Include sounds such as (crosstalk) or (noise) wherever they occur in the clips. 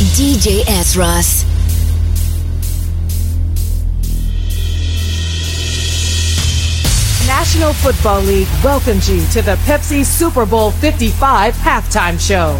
DJ S.Ross. National Football League welcomes you to the Pepsi Super Bowl 55 halftime show.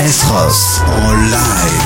Esros Online.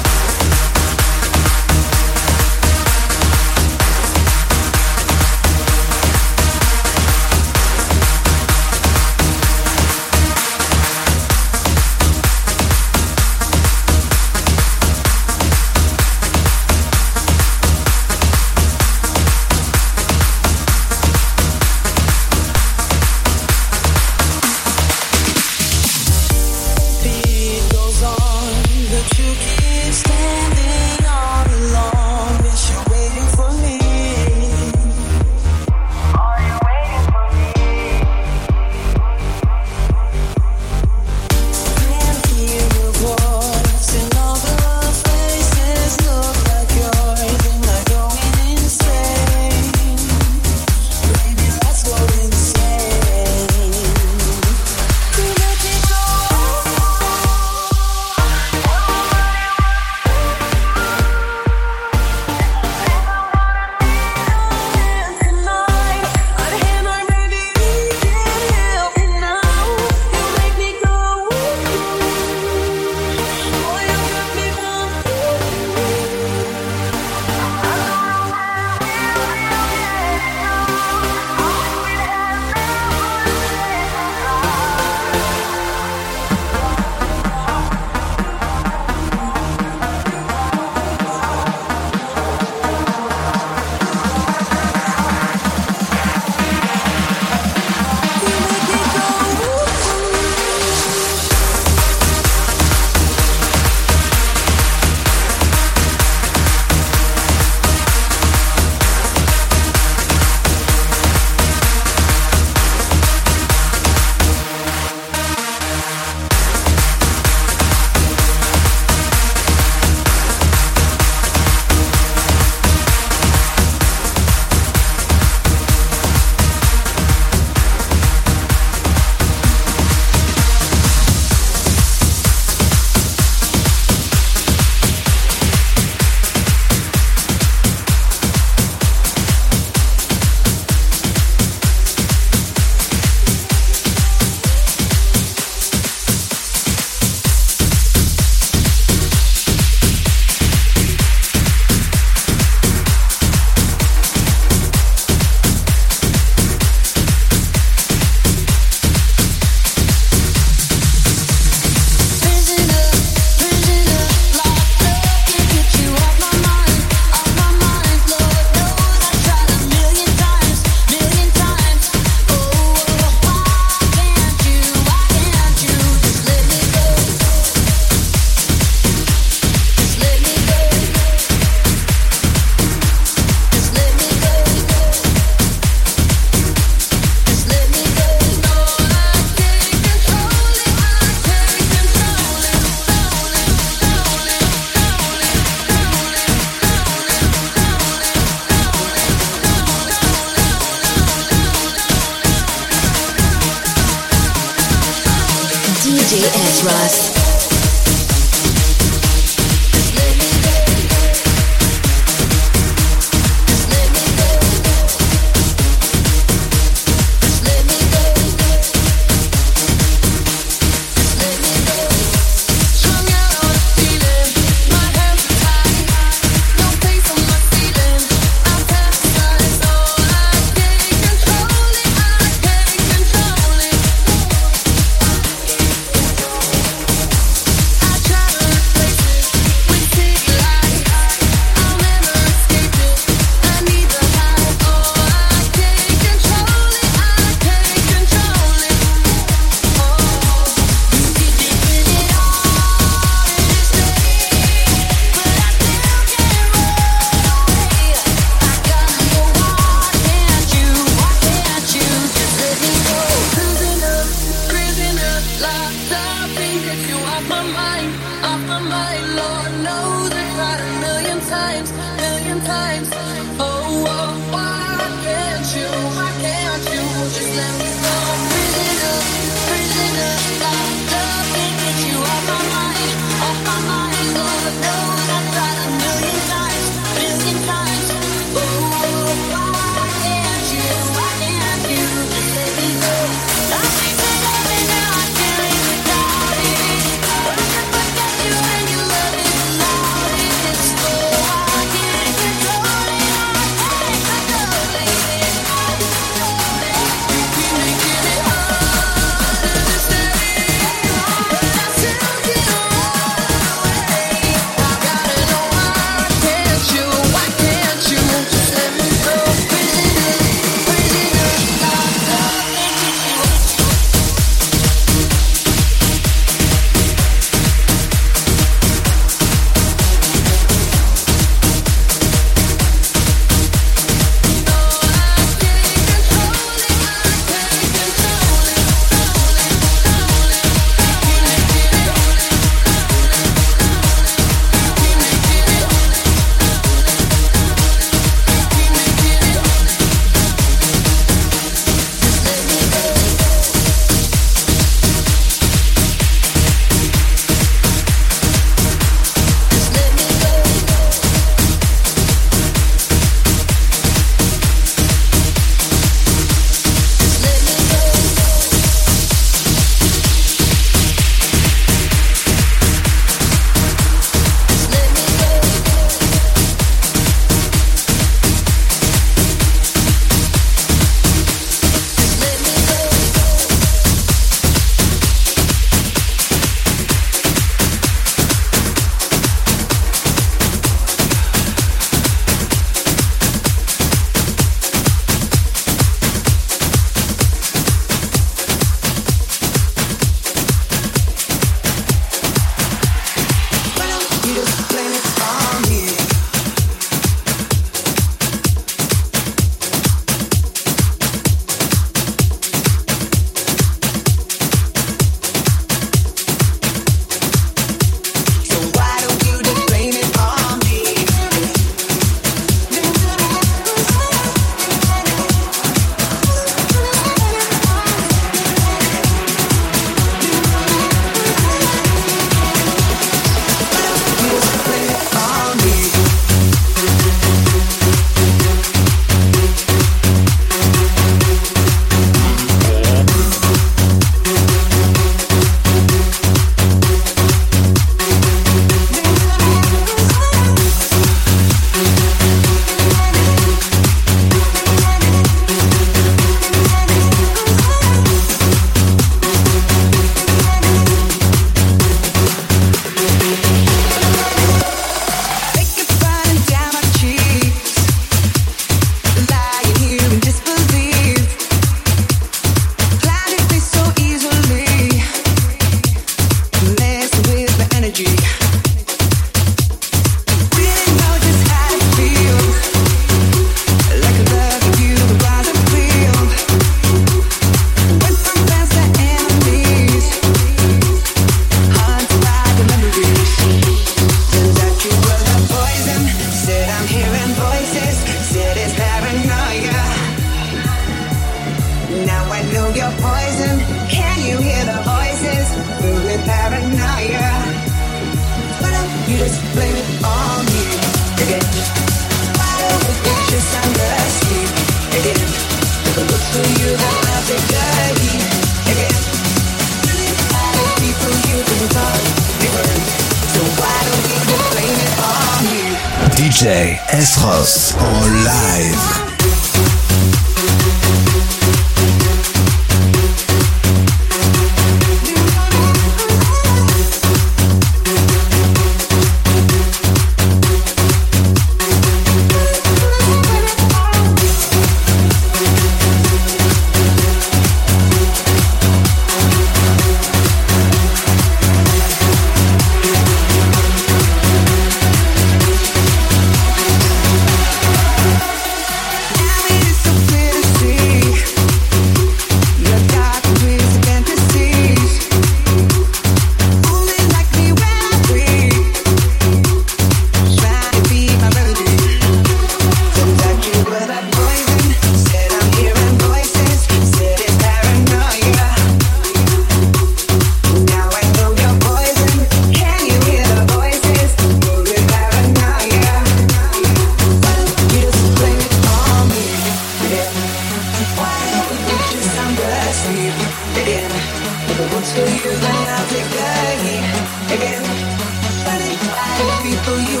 the people you.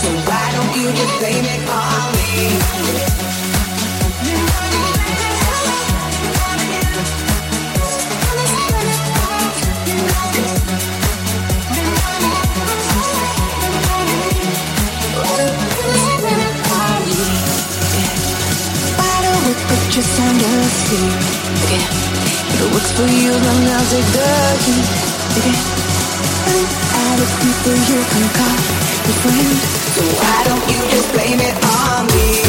So why don't you just blame it on me? Okay. If it works for you, then I'll take the key. Okay with people you can call your friend. So why don't you just blame it on me?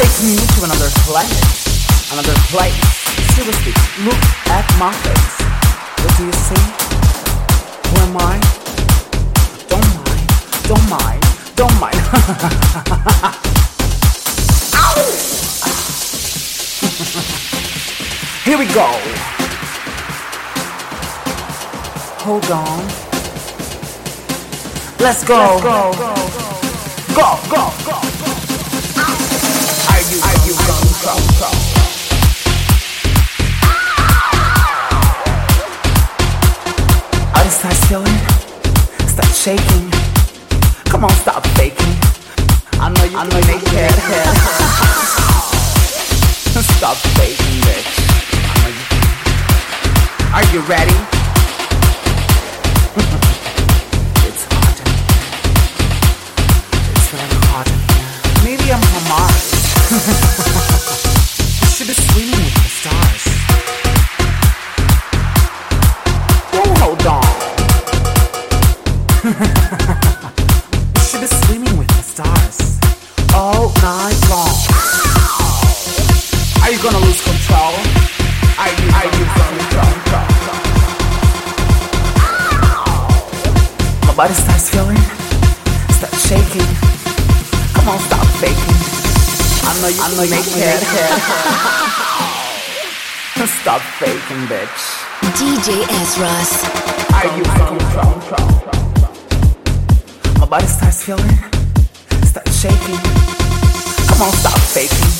takes me to another planet, another place. Seriously, look at my face. What do you see? Who am I? Don't mind, don't mind, don't mind. (laughs) Ow! (laughs) Here we go. Hold on. Let's go. Let's go. Go, go, go. go. go. I start feeling, start shaking. Come on, stop faking. I know you (laughs) stop faking. Are you ready? you I know can you make, can it. (laughs) Stop faking, bitch. DJ S. Ross. Are you from, My body starts feeling, starts shaking. Come on, stop faking.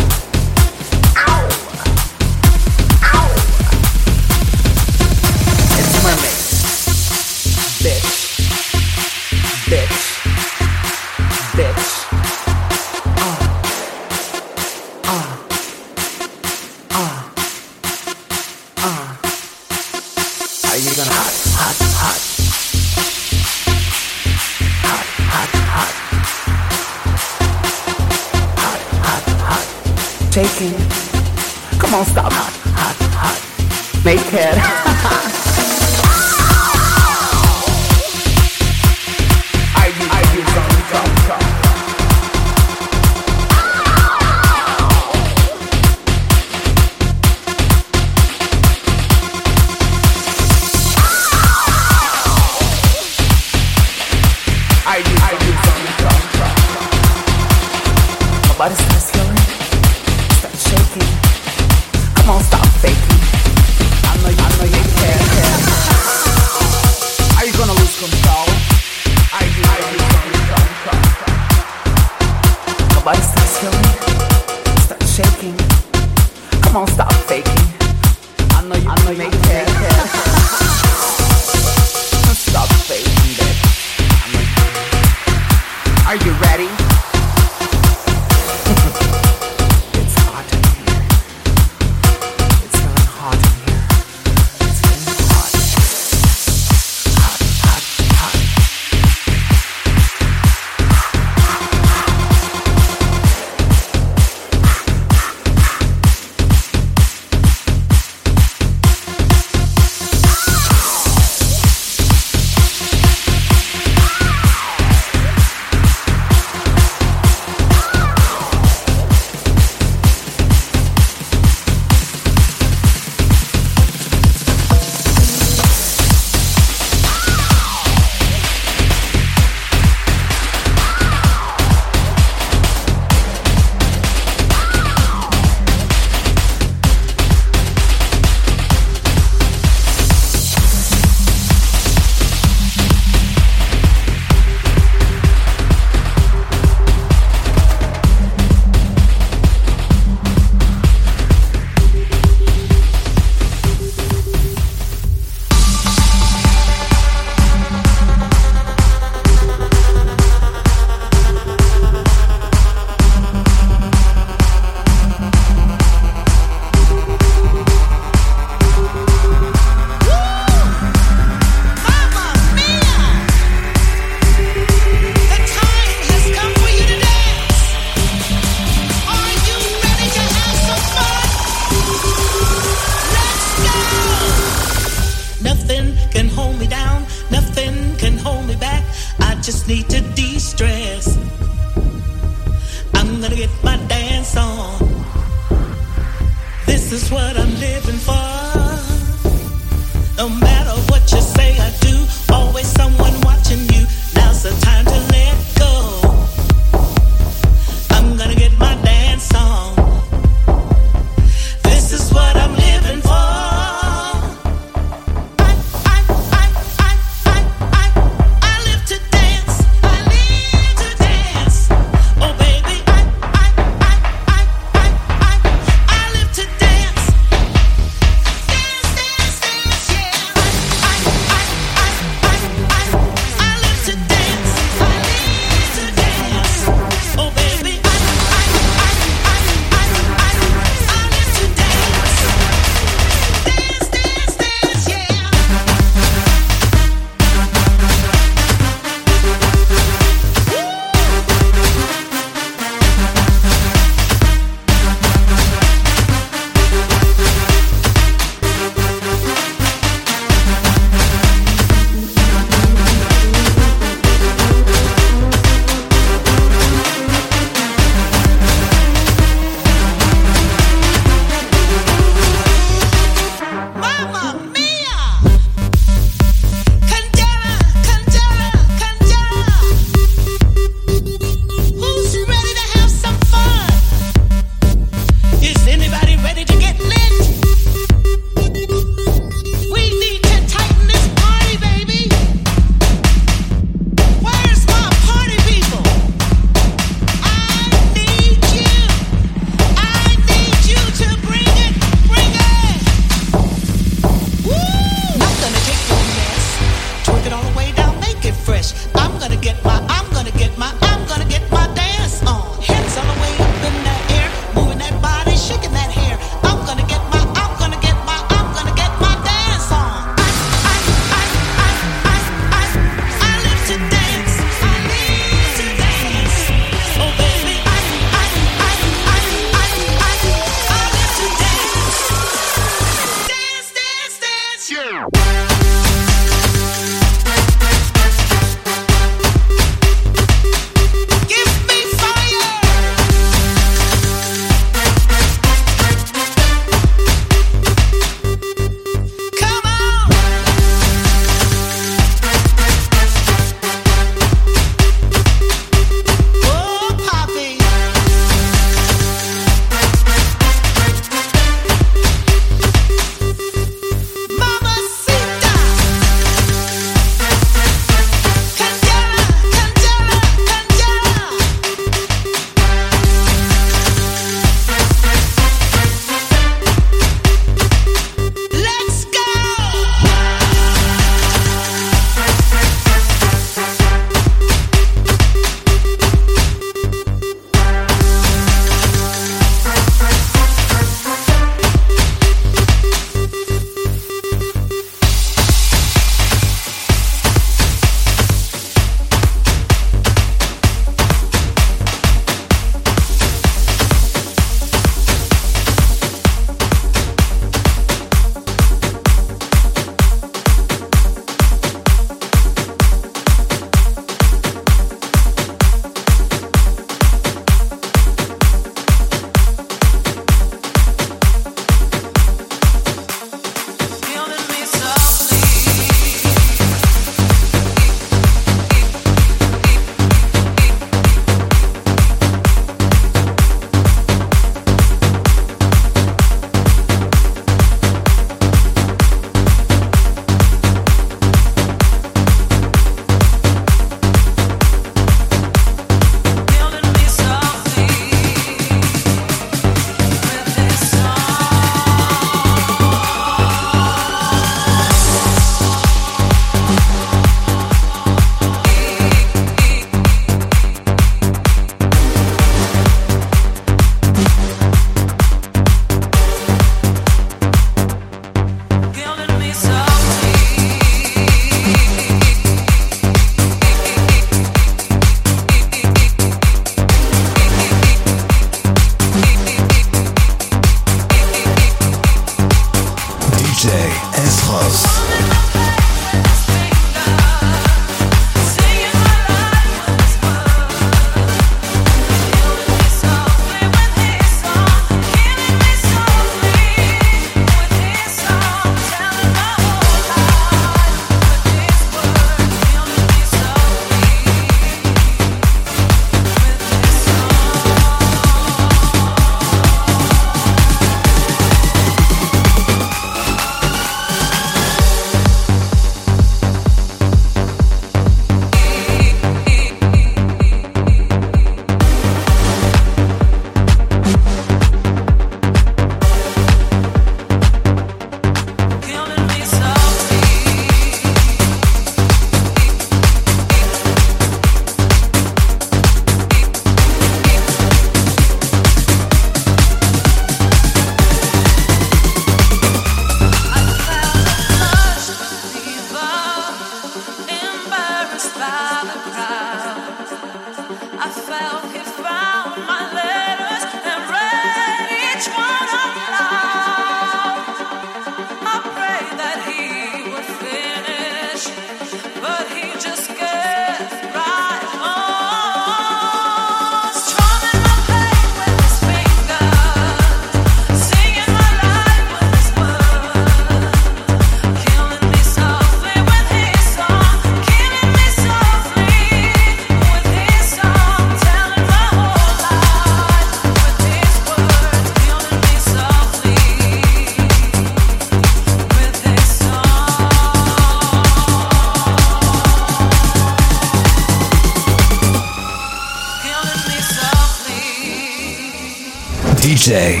DJ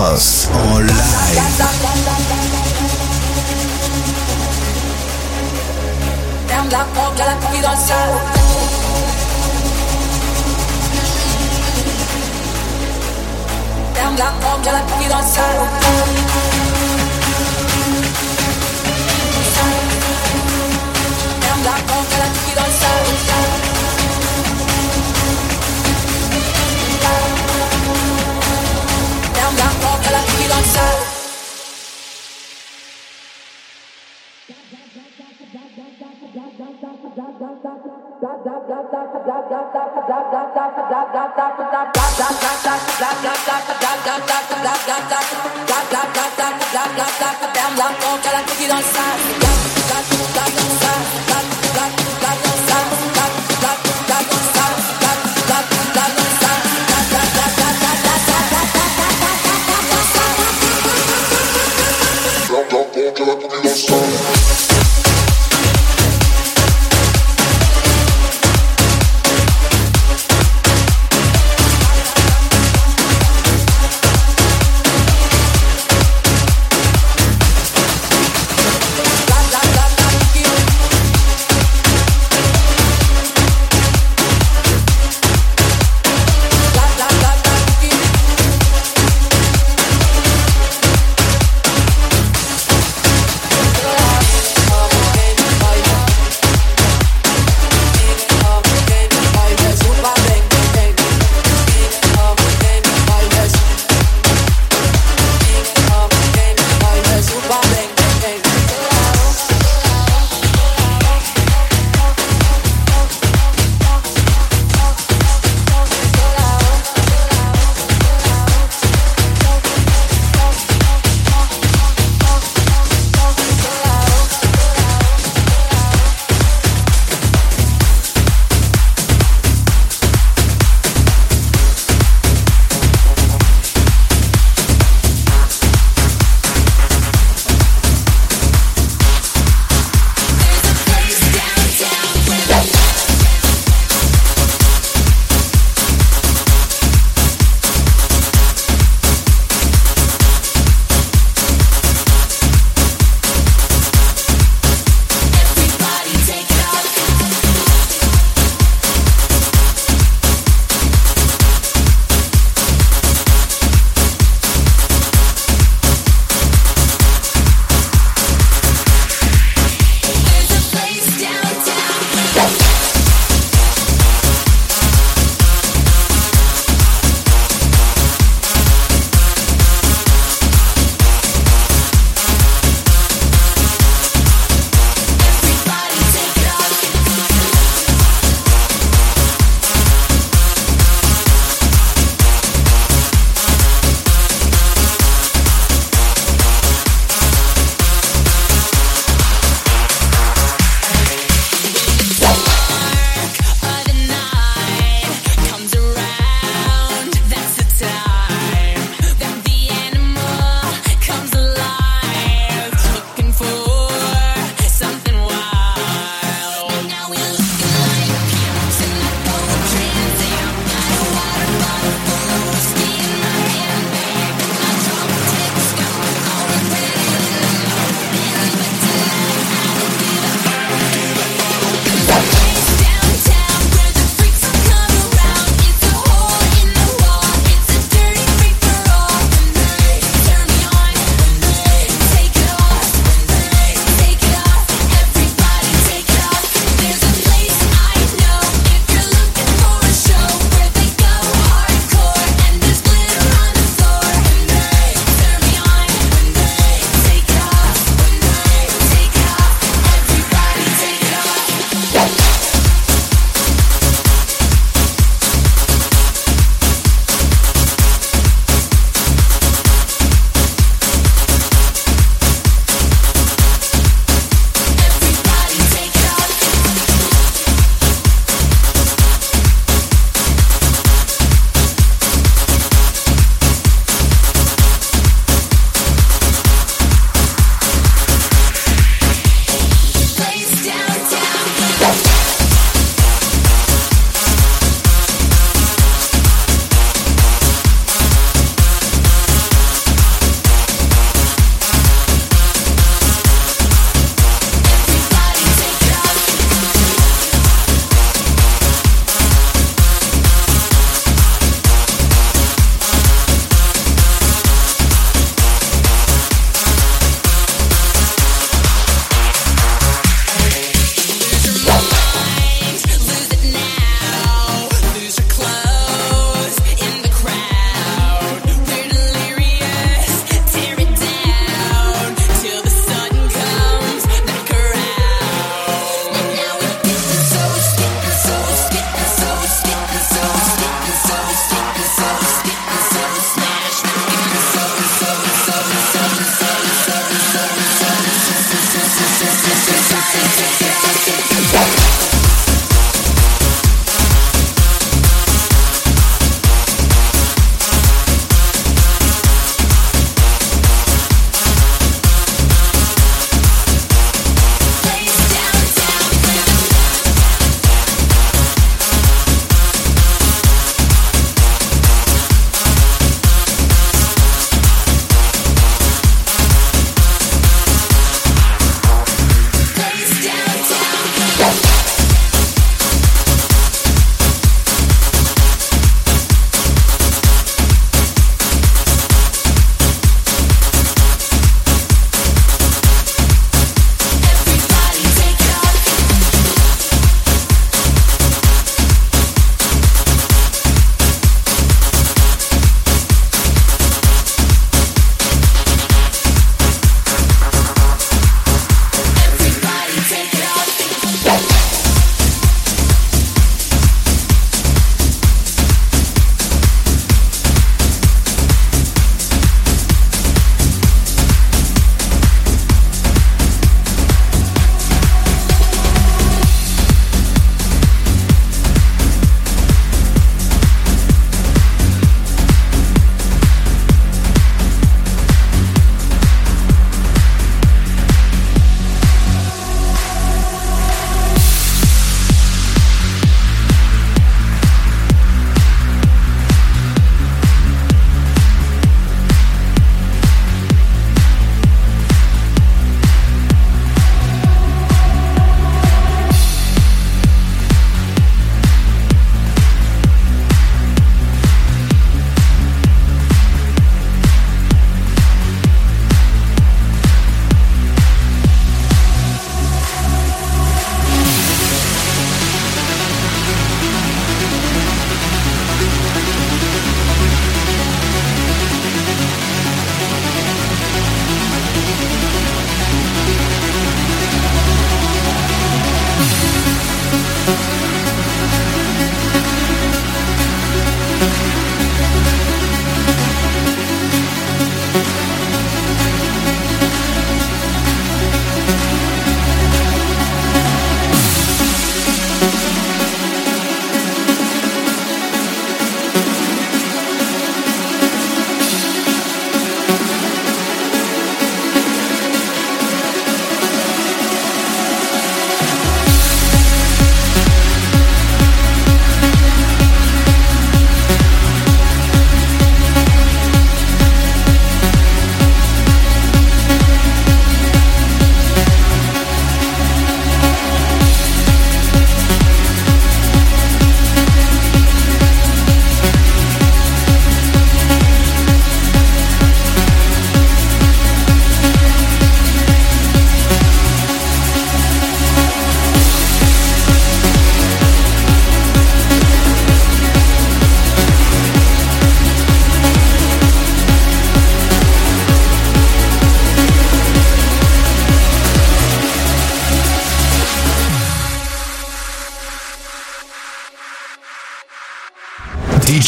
France.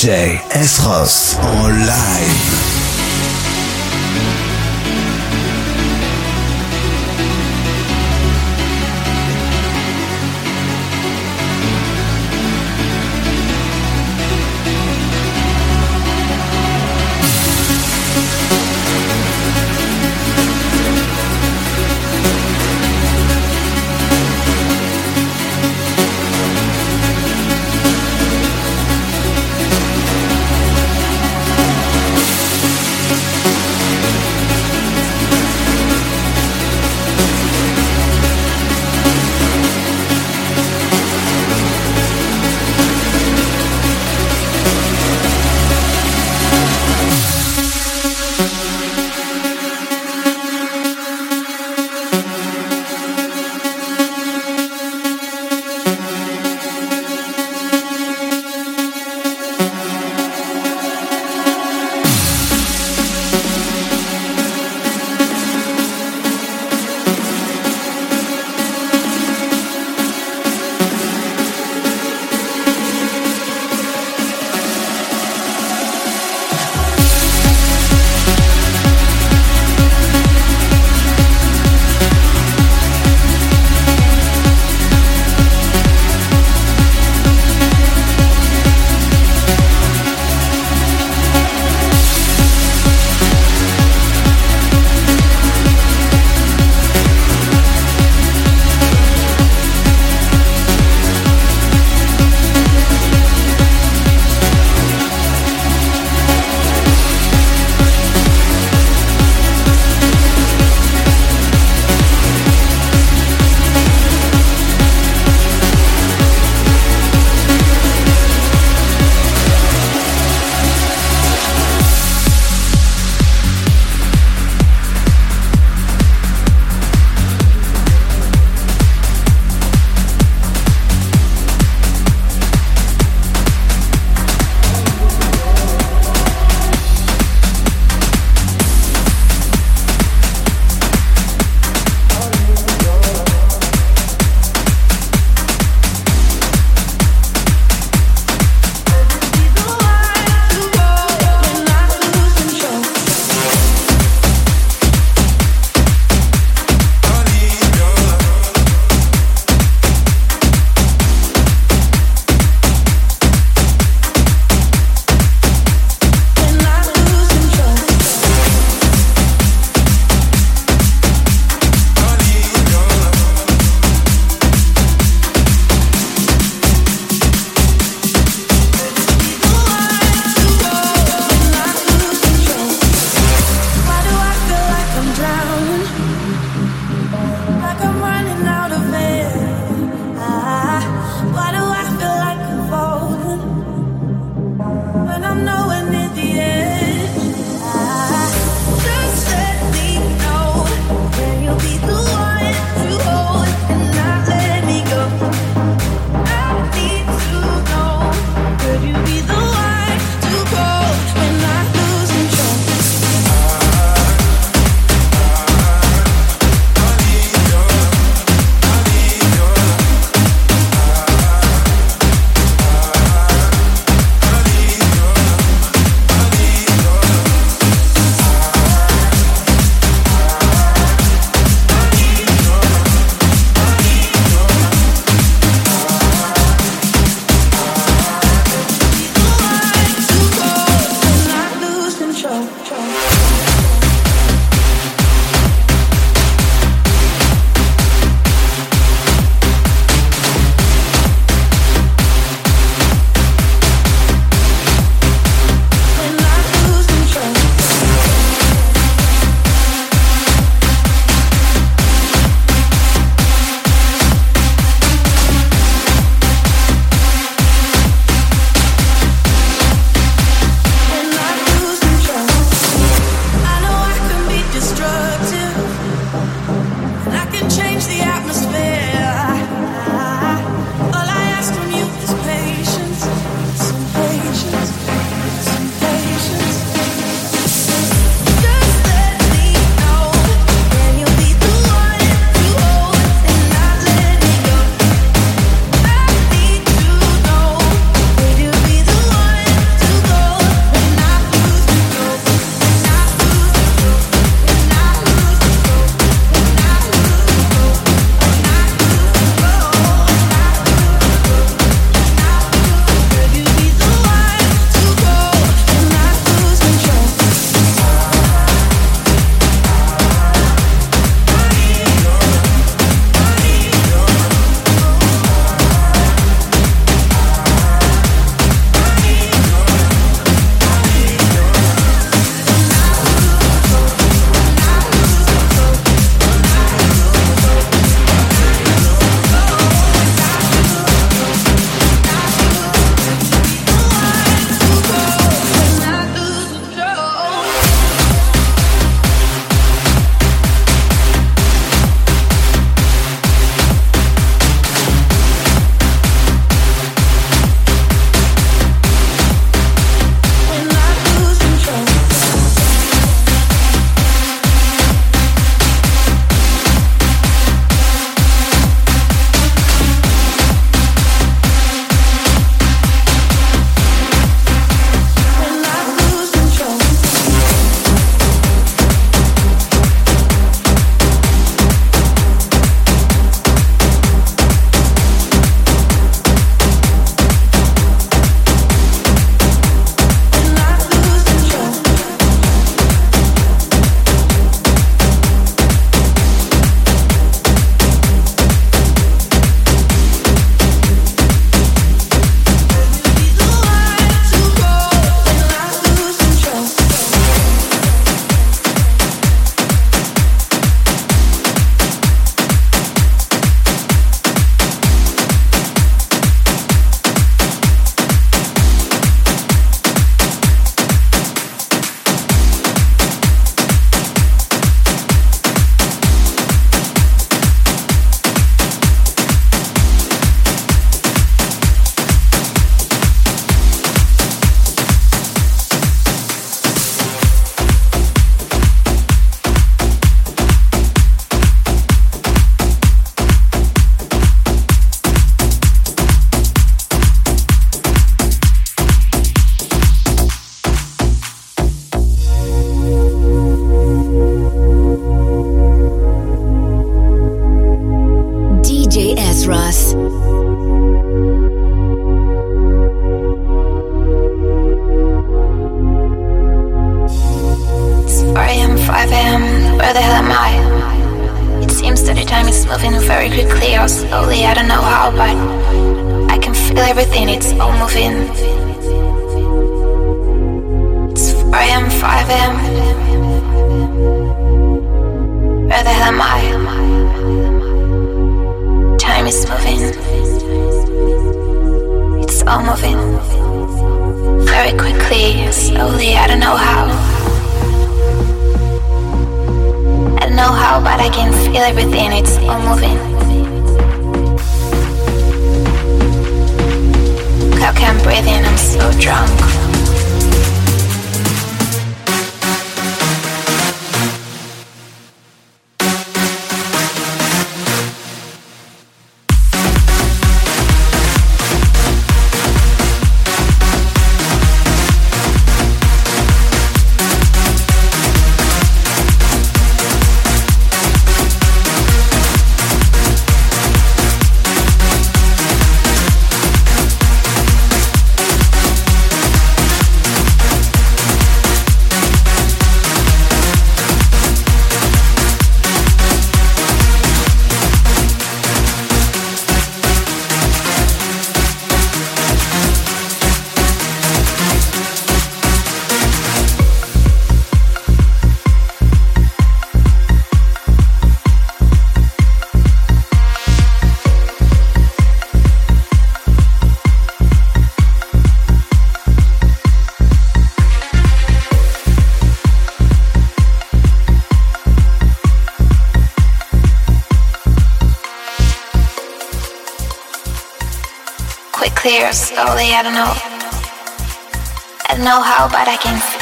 DJ S-Ross en live.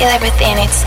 I can feel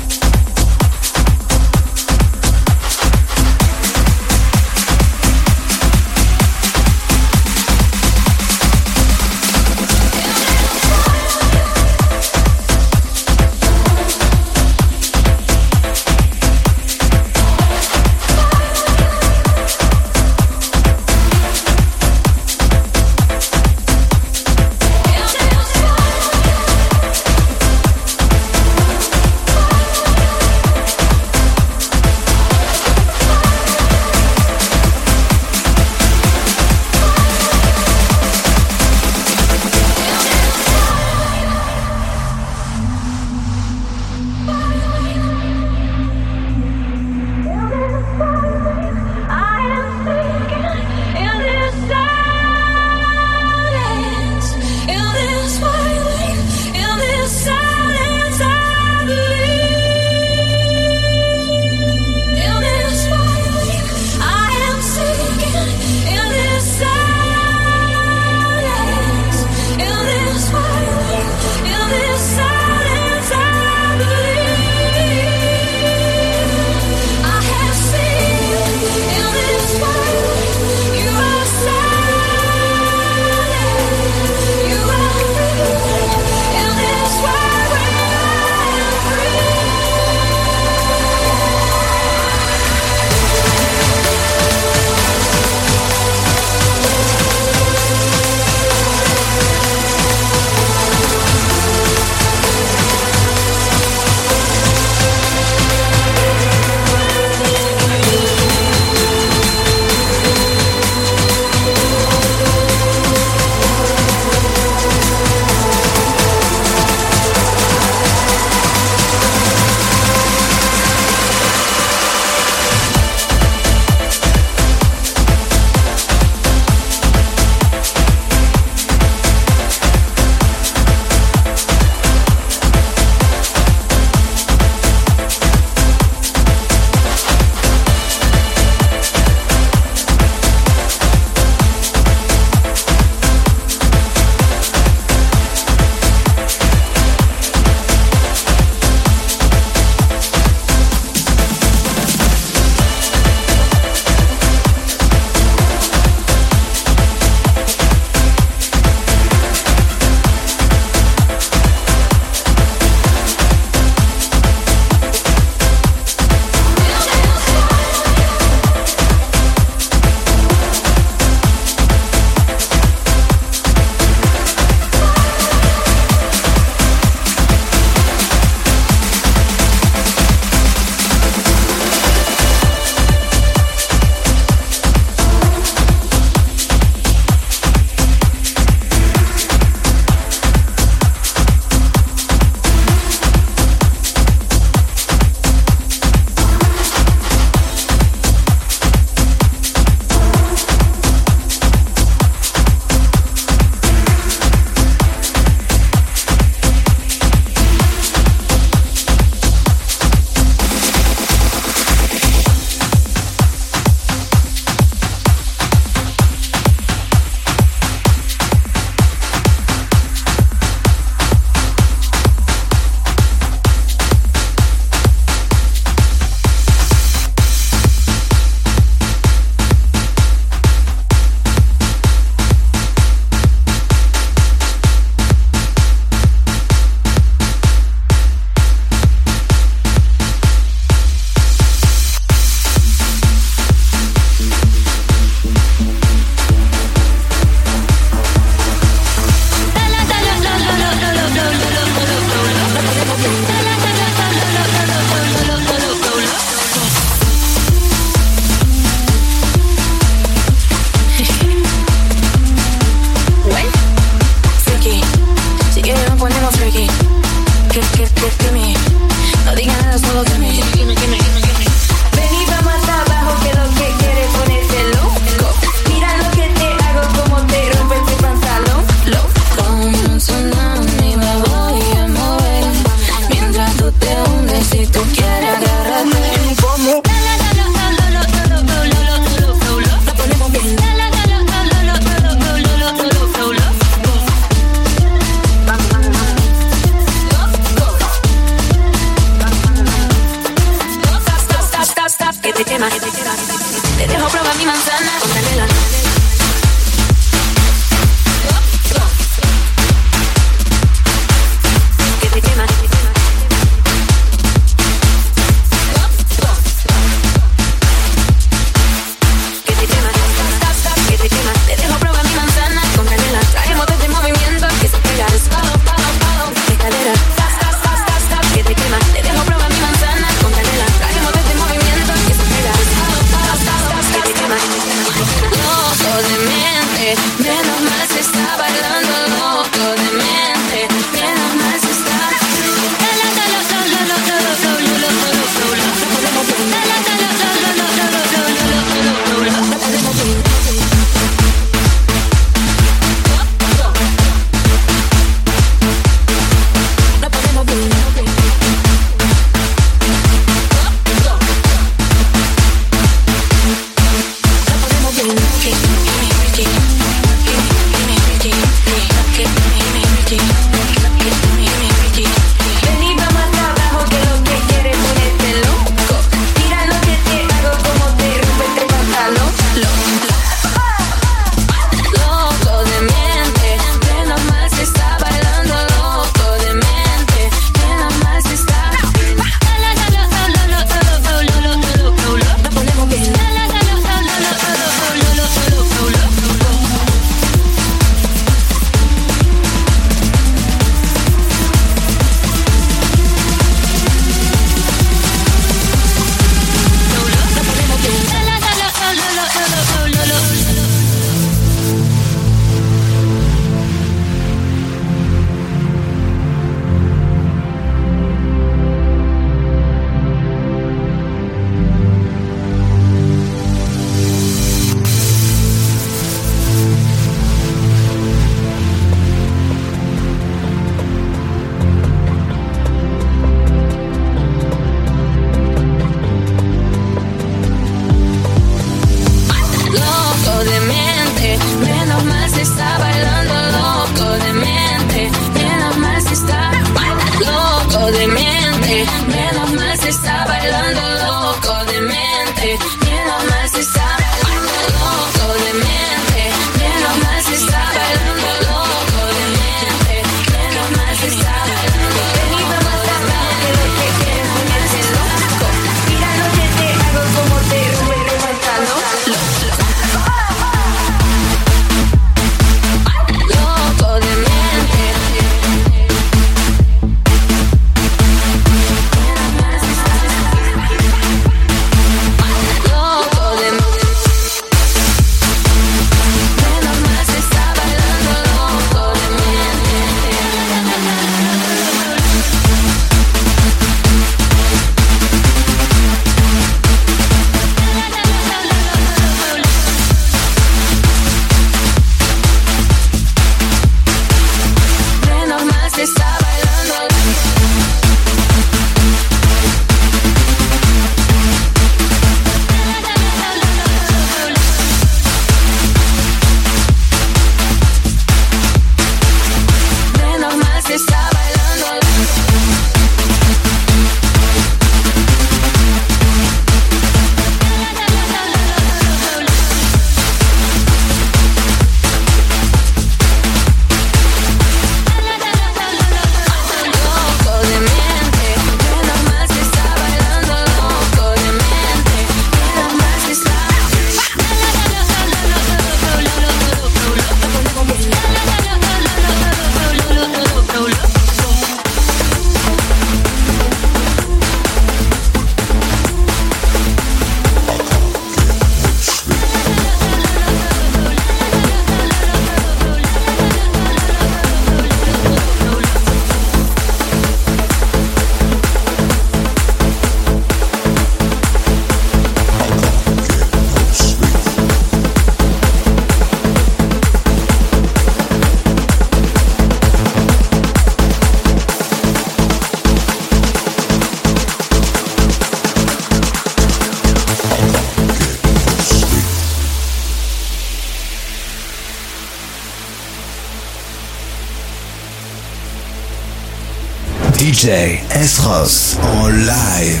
DJ S-Ross en live.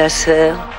ta sœur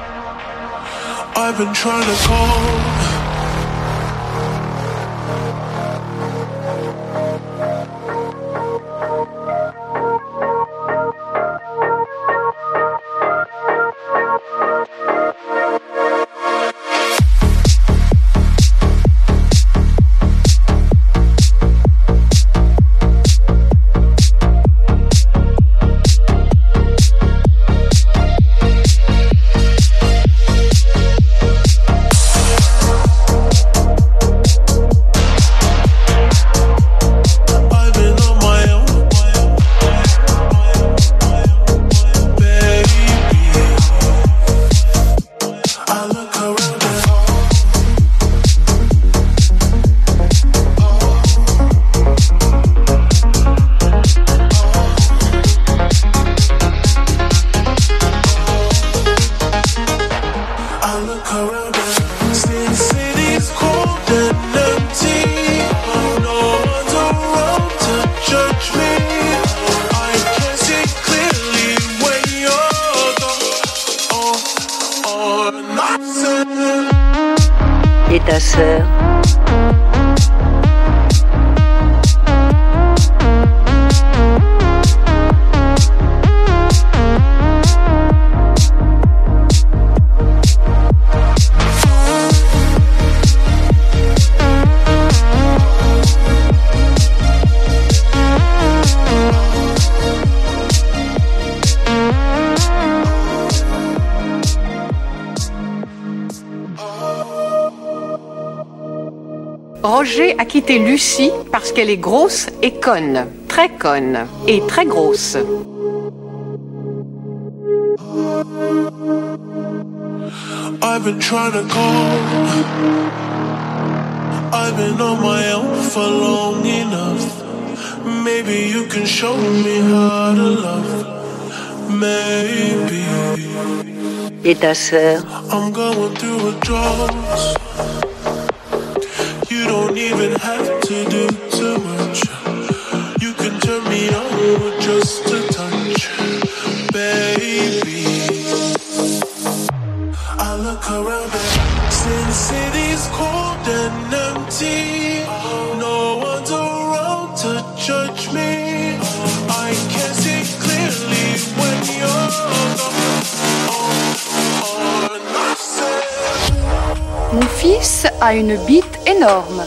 arrêter Lucie parce qu'elle est grosse et conne, très conne et très grosse. I've been trying to call. I've been on my own for long enough. Maybe you can show me how to love. Maybe. Et ta sœur? I'm going through a drought. a une bite énorme.